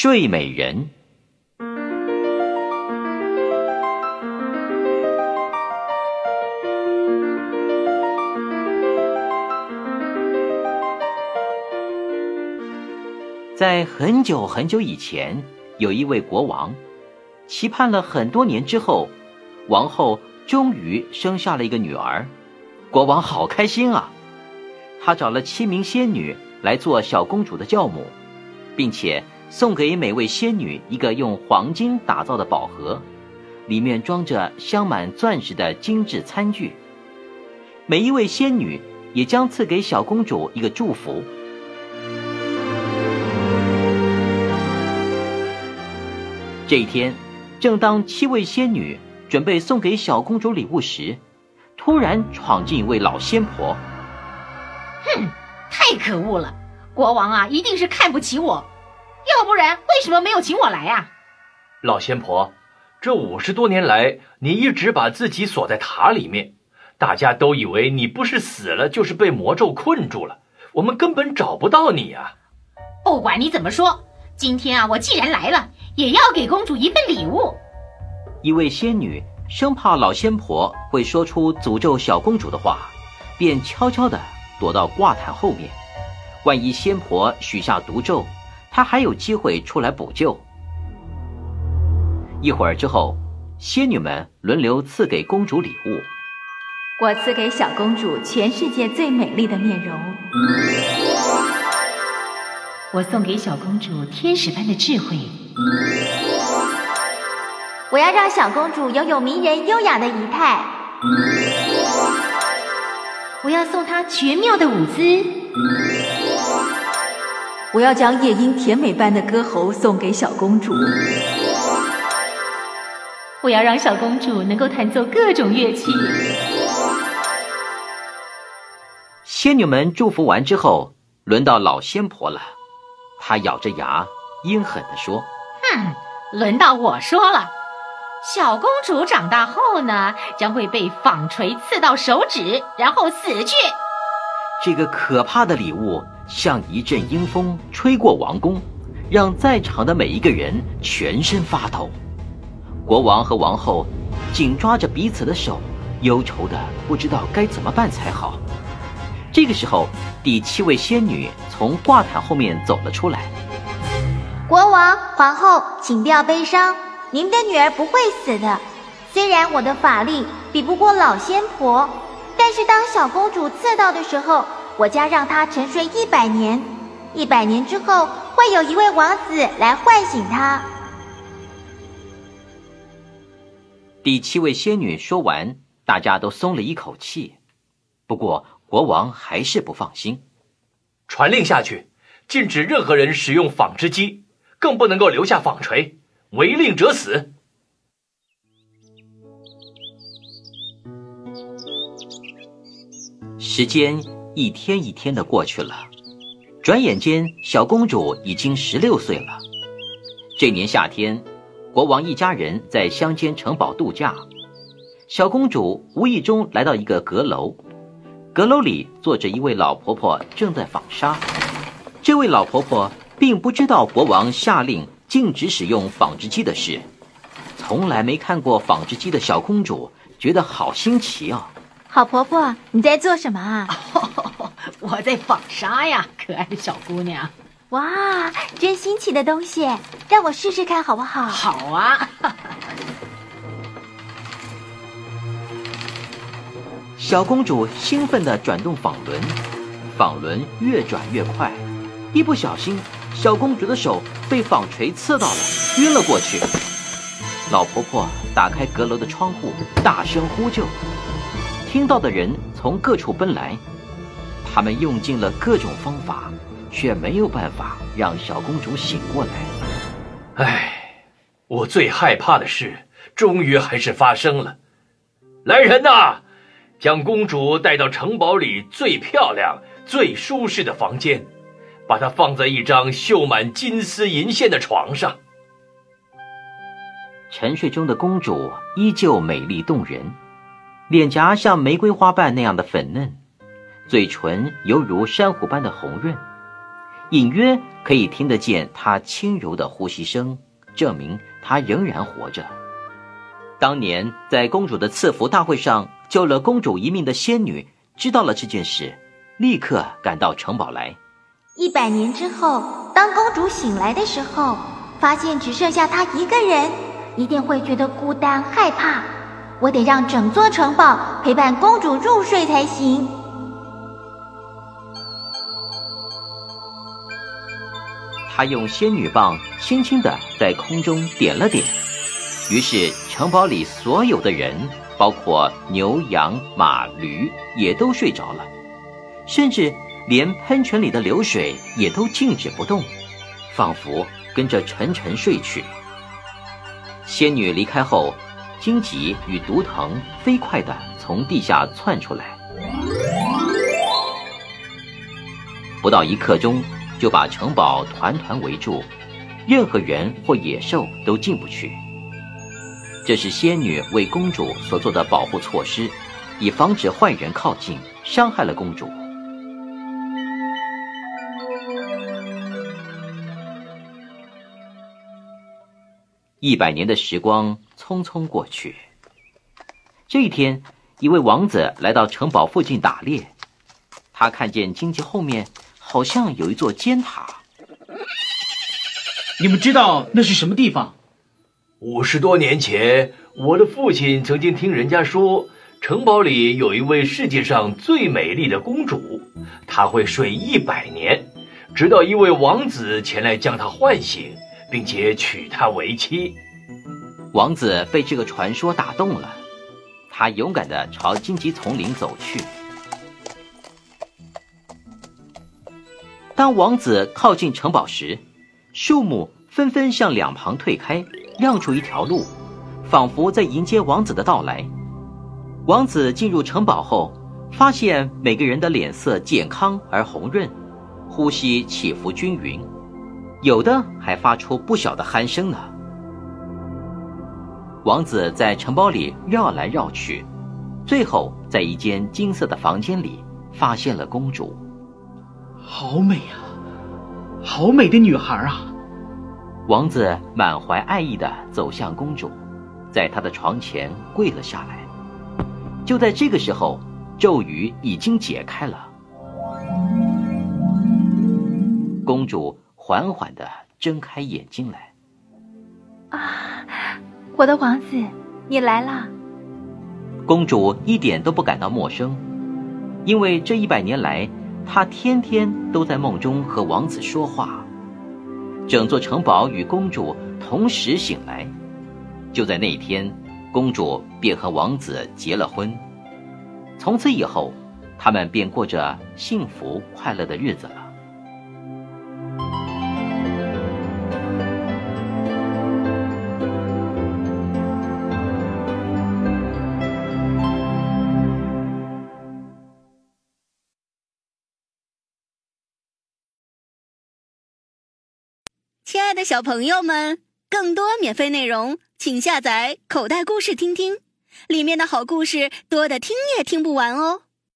睡美人。在很久很久以前，有一位国王，期盼了很多年之后，王后终于生下了一个女儿，国王好开心啊！他找了七名仙女来做小公主的教母，并且。送给每位仙女一个用黄金打造的宝盒，里面装着镶满钻石的精致餐具。每一位仙女也将赐给小公主一个祝福。这一天，正当七位仙女准备送给小公主礼物时，突然闯进一位老仙婆。哼，太可恶了！国王啊，一定是看不起我。要不然，为什么没有请我来呀？老仙婆，这五十多年来，你一直把自己锁在塔里面，大家都以为你不是死了，就是被魔咒困住了，我们根本找不到你啊！不管你怎么说，今天啊，我既然来了，也要给公主一份礼物。一位仙女生怕老仙婆会说出诅咒小公主的话，便悄悄地躲到挂毯后面，万一仙婆许下毒咒。他还有机会出来补救。一会儿之后，仙女们轮流赐给公主礼物。我赐给小公主全世界最美丽的面容。我送给小公主天使般的智慧。我要让小公主拥有迷人优雅的仪态。我要送她绝妙的舞姿。我要将夜莺甜美般的歌喉送给小公主。我要让小公主能够弹奏各种乐器。仙女们祝福完之后，轮到老仙婆了。她咬着牙，阴狠地说：“哼，轮到我说了。小公主长大后呢，将会被纺锤刺到手指，然后死去。”这个可怕的礼物像一阵阴风吹过王宫，让在场的每一个人全身发抖。国王和王后紧抓着彼此的手，忧愁的不知道该怎么办才好。这个时候，第七位仙女从挂毯后面走了出来。国王、皇后，请不要悲伤，您的女儿不会死的。虽然我的法力比不过老仙婆。但是当小公主刺到的时候，我将让她沉睡一百年，一百年之后会有一位王子来唤醒她。第七位仙女说完，大家都松了一口气。不过国王还是不放心，传令下去，禁止任何人使用纺织机，更不能够留下纺锤，违令者死。时间一天一天的过去了，转眼间，小公主已经十六岁了。这年夏天，国王一家人在乡间城堡度假，小公主无意中来到一个阁楼，阁楼里坐着一位老婆婆，正在纺纱。这位老婆婆并不知道国王下令禁止使用纺织机的事，从来没看过纺织机的小公主觉得好新奇啊。好婆婆，你在做什么啊？我在纺纱呀，可爱的小姑娘。哇，真新奇的东西，让我试试看好不好？好啊。小公主兴奋地转动纺轮，纺轮越转越快，一不小心，小公主的手被纺锤刺到了，晕了过去。老婆婆打开阁楼的窗户，大声呼救。听到的人从各处奔来，他们用尽了各种方法，却没有办法让小公主醒过来。唉，我最害怕的事，终于还是发生了。来人呐，将公主带到城堡里最漂亮、最舒适的房间，把她放在一张绣满金丝银线的床上。沉睡中的公主依旧美丽动人。脸颊像玫瑰花瓣那样的粉嫩，嘴唇犹如珊瑚般的红润，隐约可以听得见他轻柔的呼吸声，证明他仍然活着。当年在公主的赐福大会上救了公主一命的仙女知道了这件事，立刻赶到城堡来。一百年之后，当公主醒来的时候，发现只剩下她一个人，一定会觉得孤单害怕。我得让整座城堡陪伴公主入睡才行。他用仙女棒轻轻地在空中点了点，于是城堡里所有的人，包括牛羊马驴，也都睡着了，甚至连喷泉里的流水也都静止不动，仿佛跟着沉沉睡去。仙女离开后，荆棘与毒藤飞快地从地下窜出来，不到一刻钟。就把城堡团团围住，任何人或野兽都进不去。这是仙女为公主所做的保护措施，以防止坏人靠近，伤害了公主。一百年的时光匆匆过去。这一天，一位王子来到城堡附近打猎，他看见荆棘后面。好像有一座尖塔，你们知道那是什么地方？五十多年前，我的父亲曾经听人家说，城堡里有一位世界上最美丽的公主，她会睡一百年，直到一位王子前来将她唤醒，并且娶她为妻。王子被这个传说打动了，他勇敢地朝荆棘丛林走去。当王子靠近城堡时，树木纷纷向两旁退开，让出一条路，仿佛在迎接王子的到来。王子进入城堡后，发现每个人的脸色健康而红润，呼吸起伏均匀，有的还发出不小的鼾声呢。王子在城堡里绕来绕去，最后在一间金色的房间里发现了公主。好美啊，好美的女孩啊！王子满怀爱意的走向公主，在她的床前跪了下来。就在这个时候，咒语已经解开了，公主缓缓的睁开眼睛来。啊，我的王子，你来了！公主一点都不感到陌生，因为这一百年来。她天天都在梦中和王子说话，整座城堡与公主同时醒来。就在那一天，公主便和王子结了婚。从此以后，他们便过着幸福快乐的日子了。亲爱的小朋友们，更多免费内容，请下载口袋故事听听，里面的好故事多的听也听不完哦。